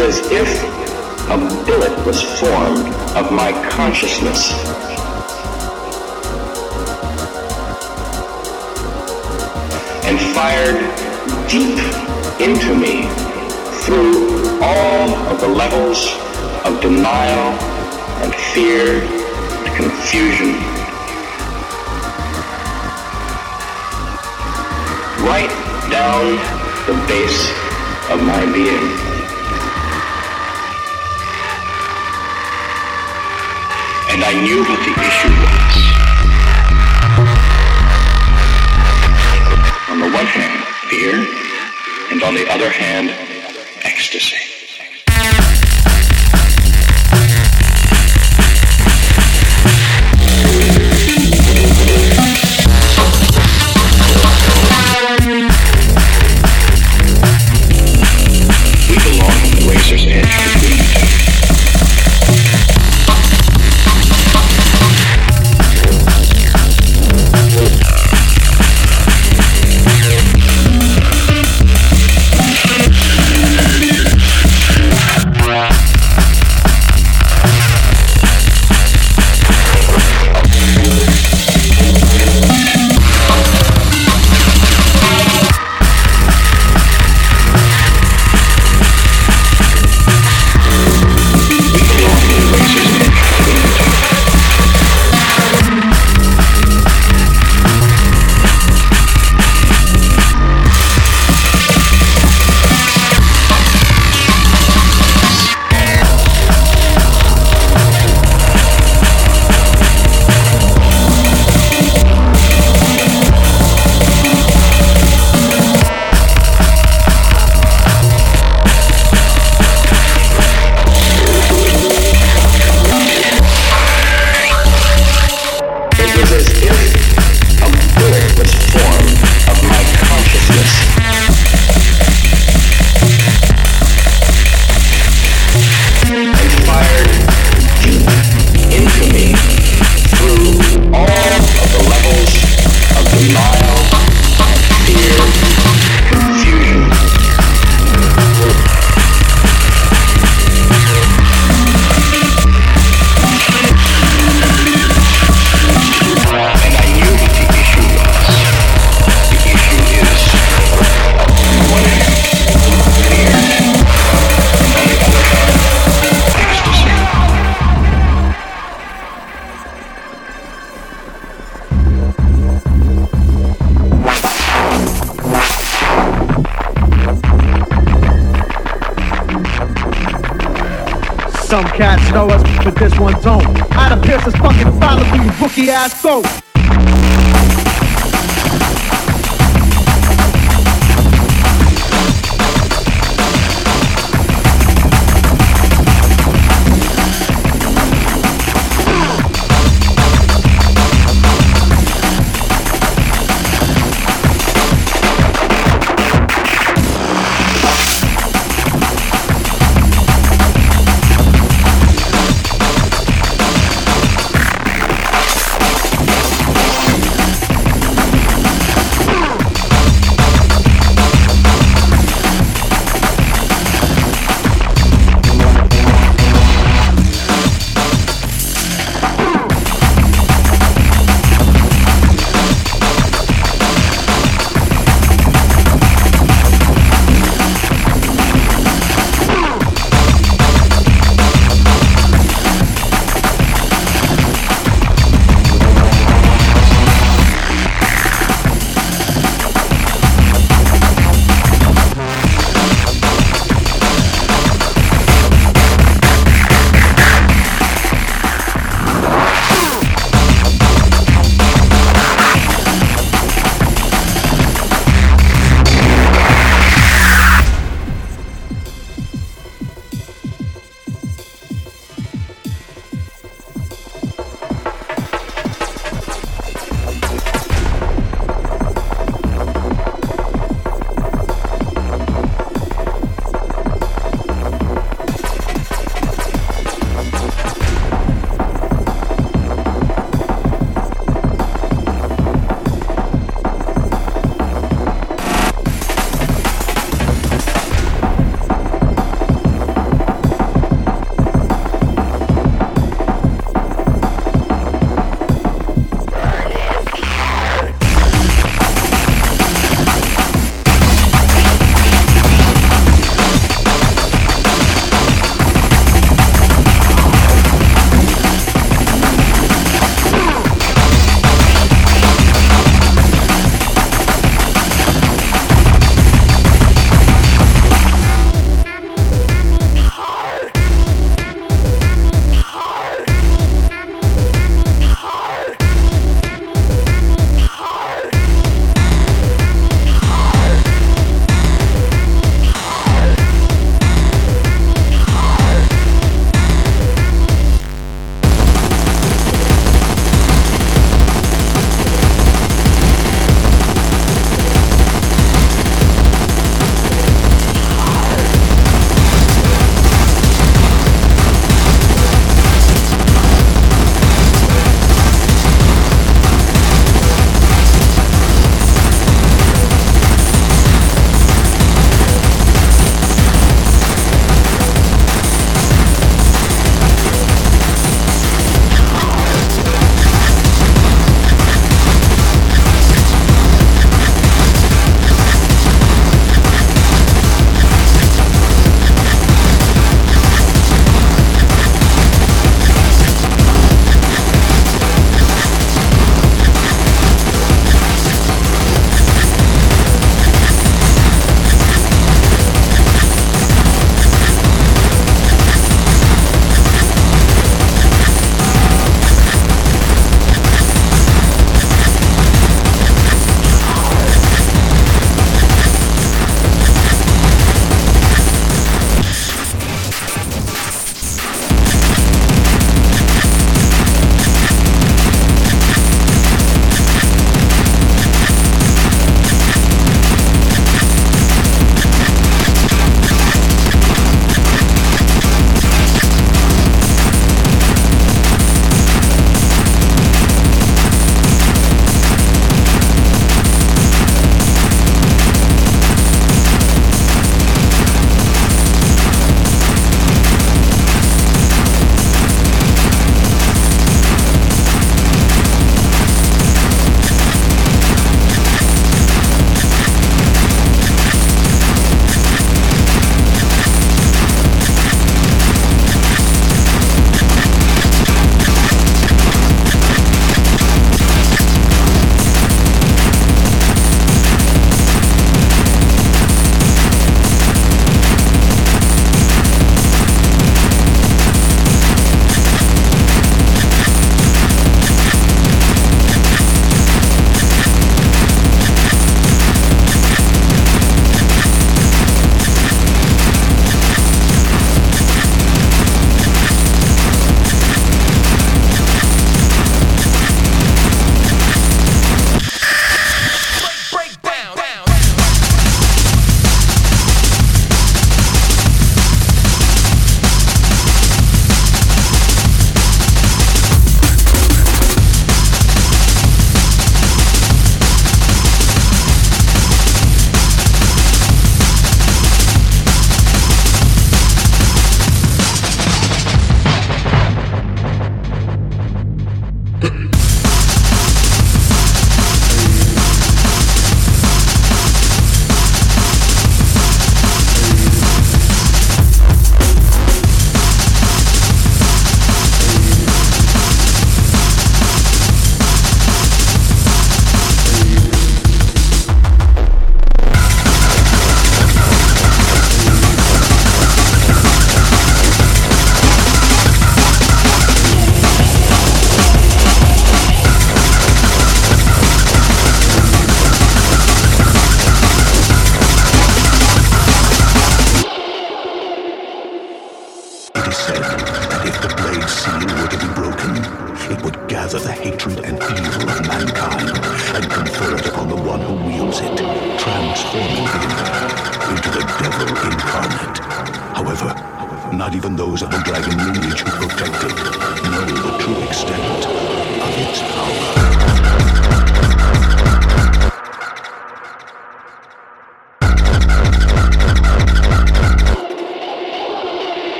is as if a billet was formed of my consciousness. And fired deep into me through all of the levels of denial and fear and confusion. Right down the base of my being. And I knew what the issue was. On the one hand, fear, and on the other hand, ecstasy.